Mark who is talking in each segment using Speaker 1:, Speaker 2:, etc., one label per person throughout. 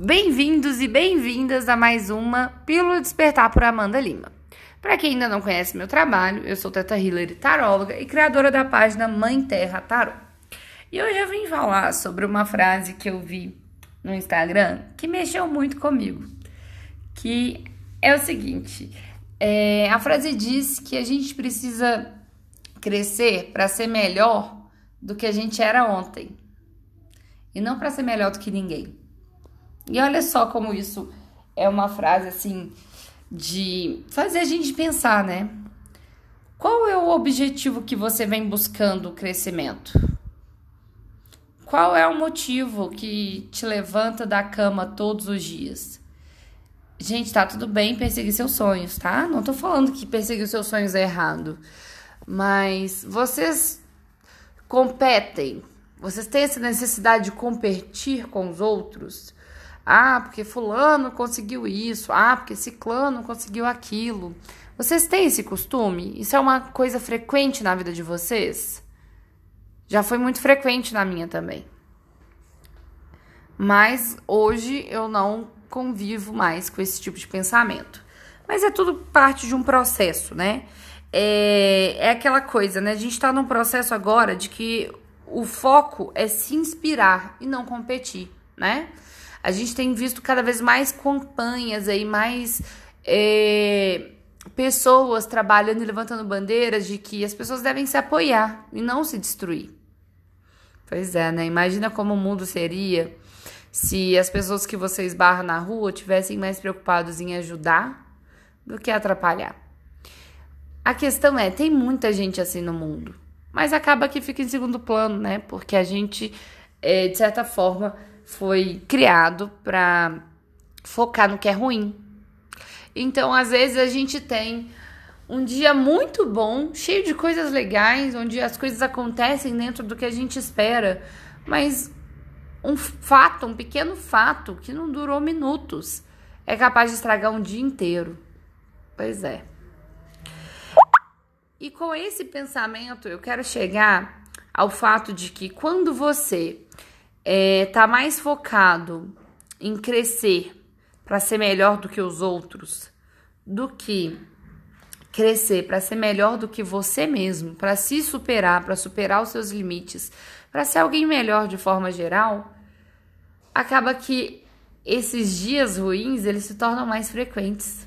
Speaker 1: Bem-vindos e bem-vindas a mais uma Pílula Despertar por Amanda Lima. Para quem ainda não conhece meu trabalho, eu sou Teta Hillary, taróloga e criadora da página Mãe Terra Tarô. E hoje eu vim falar sobre uma frase que eu vi no Instagram que mexeu muito comigo, que é o seguinte: é, a frase diz que a gente precisa crescer para ser melhor do que a gente era ontem e não para ser melhor do que ninguém. E olha só como isso é uma frase assim de fazer a gente pensar, né? Qual é o objetivo que você vem buscando o crescimento? Qual é o motivo que te levanta da cama todos os dias? Gente, tá tudo bem perseguir seus sonhos, tá? Não tô falando que perseguir seus sonhos é errado. Mas vocês competem, vocês têm essa necessidade de competir com os outros? Ah, porque fulano conseguiu isso. Ah, porque ciclano conseguiu aquilo. Vocês têm esse costume? Isso é uma coisa frequente na vida de vocês? Já foi muito frequente na minha também. Mas hoje eu não convivo mais com esse tipo de pensamento. Mas é tudo parte de um processo, né? É, é aquela coisa, né? A gente tá num processo agora de que o foco é se inspirar e não competir, né? A gente tem visto cada vez mais campanhas aí, mais é, pessoas trabalhando e levantando bandeiras de que as pessoas devem se apoiar e não se destruir. Pois é, né? Imagina como o mundo seria se as pessoas que você esbarra na rua tivessem mais preocupados em ajudar do que atrapalhar. A questão é, tem muita gente assim no mundo, mas acaba que fica em segundo plano, né? Porque a gente, é, de certa forma, foi criado para focar no que é ruim. Então, às vezes a gente tem um dia muito bom, cheio de coisas legais, onde as coisas acontecem dentro do que a gente espera, mas um fato, um pequeno fato que não durou minutos, é capaz de estragar um dia inteiro. Pois é. E com esse pensamento, eu quero chegar ao fato de que quando você é, tá mais focado em crescer para ser melhor do que os outros, do que crescer para ser melhor do que você mesmo, para se superar, para superar os seus limites, para ser alguém melhor de forma geral, acaba que esses dias ruins eles se tornam mais frequentes.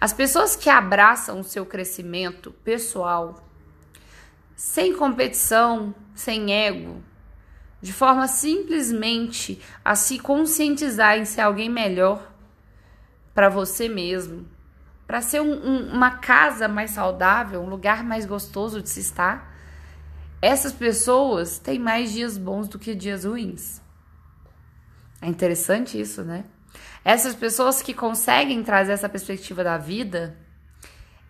Speaker 1: As pessoas que abraçam o seu crescimento pessoal sem competição, sem ego, de forma simplesmente a se conscientizar em ser alguém melhor para você mesmo, para ser um, um, uma casa mais saudável, um lugar mais gostoso de se estar. Essas pessoas têm mais dias bons do que dias ruins. É interessante isso, né? Essas pessoas que conseguem trazer essa perspectiva da vida,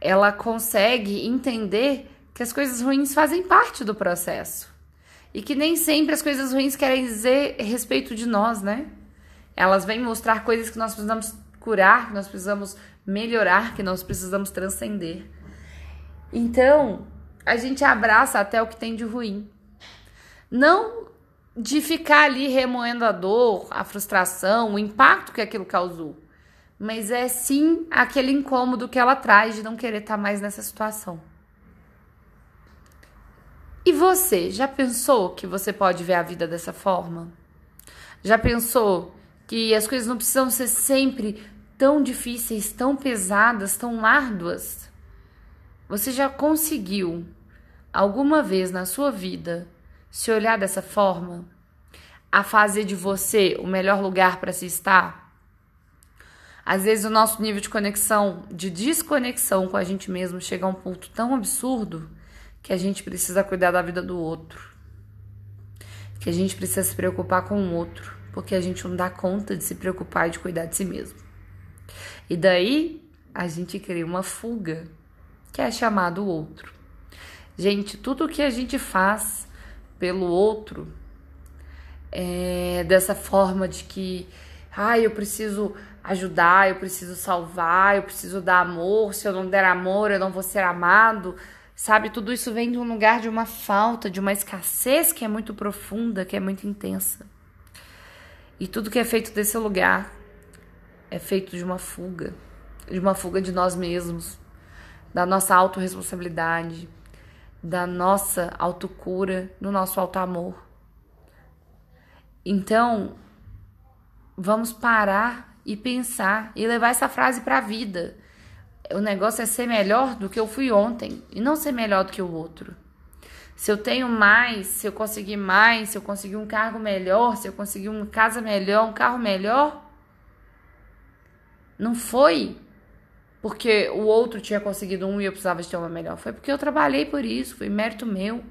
Speaker 1: ela consegue entender que as coisas ruins fazem parte do processo. E que nem sempre as coisas ruins querem dizer respeito de nós, né? Elas vêm mostrar coisas que nós precisamos curar, que nós precisamos melhorar, que nós precisamos transcender. Então, a gente abraça até o que tem de ruim. Não de ficar ali remoendo a dor, a frustração, o impacto que aquilo causou. Mas é sim aquele incômodo que ela traz de não querer estar mais nessa situação. E você, já pensou que você pode ver a vida dessa forma? Já pensou que as coisas não precisam ser sempre tão difíceis, tão pesadas, tão árduas? Você já conseguiu alguma vez na sua vida se olhar dessa forma? A fazer de você o melhor lugar para se estar? Às vezes o nosso nível de conexão, de desconexão com a gente mesmo chega a um ponto tão absurdo que a gente precisa cuidar da vida do outro. Que a gente precisa se preocupar com o outro, porque a gente não dá conta de se preocupar e de cuidar de si mesmo. E daí a gente cria uma fuga, que é chamado outro. Gente, tudo que a gente faz pelo outro é dessa forma de que, ai, ah, eu preciso ajudar, eu preciso salvar, eu preciso dar amor, se eu não der amor, eu não vou ser amado. Sabe, tudo isso vem de um lugar de uma falta, de uma escassez que é muito profunda, que é muito intensa. E tudo que é feito desse lugar é feito de uma fuga, de uma fuga de nós mesmos, da nossa autorresponsabilidade, da nossa autocura, do nosso auto-amor. Então, vamos parar e pensar e levar essa frase para a vida. O negócio é ser melhor do que eu fui ontem e não ser melhor do que o outro. Se eu tenho mais, se eu conseguir mais, se eu conseguir um cargo melhor, se eu conseguir uma casa melhor, um carro melhor, não foi porque o outro tinha conseguido um e eu precisava de ter uma melhor. Foi porque eu trabalhei por isso, foi mérito meu.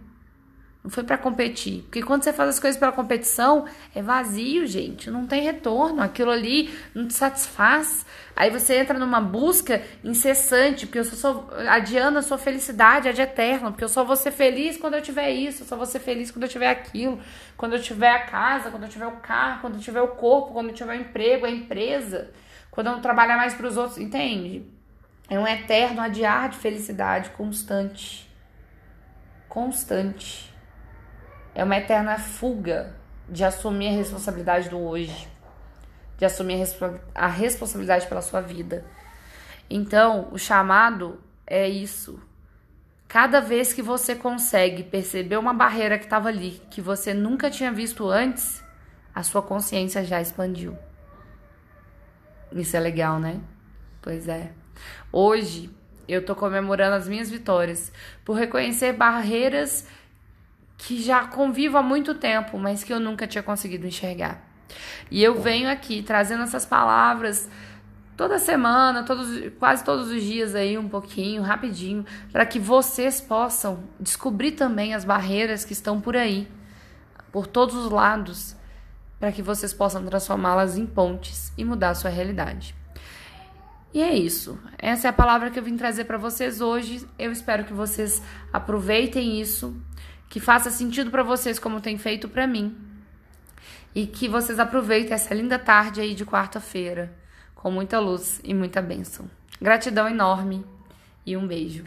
Speaker 1: Não foi para competir. Porque quando você faz as coisas pela competição, é vazio, gente. Não tem retorno. Aquilo ali não te satisfaz. Aí você entra numa busca incessante. Porque eu só sou. Adiando a sua felicidade, é de eterno. Porque eu só vou ser feliz quando eu tiver isso. Eu só vou ser feliz quando eu tiver aquilo. Quando eu tiver a casa, quando eu tiver o carro, quando eu tiver o corpo, quando eu tiver o emprego, a empresa. Quando eu não trabalhar mais para os outros. Entende? É um eterno adiar de felicidade constante. Constante. É uma eterna fuga de assumir a responsabilidade do hoje, de assumir a, responsabilidade pela sua vida. Então, o chamado é isso. Cada vez que você consegue perceber uma barreira que estava ali, que você nunca tinha visto antes, a sua consciência já expandiu. Isso é legal, né? Pois é. Hoje eu tô comemorando as minhas vitórias por reconhecer barreiras que já convivo há muito tempo, mas que eu nunca tinha conseguido enxergar. E eu venho aqui trazendo essas palavras toda semana, todos, quase todos os dias aí, um pouquinho, rapidinho, para que vocês possam descobrir também as barreiras que estão por aí, por todos os lados, para que vocês possam transformá-las em pontes e mudar a sua realidade. E é isso. Essa é a palavra que eu vim trazer para vocês hoje. Eu espero que vocês aproveitem isso que faça sentido para vocês como tem feito para mim. E que vocês aproveitem essa linda tarde aí de quarta-feira com muita luz e muita bênção. Gratidão enorme e um beijo.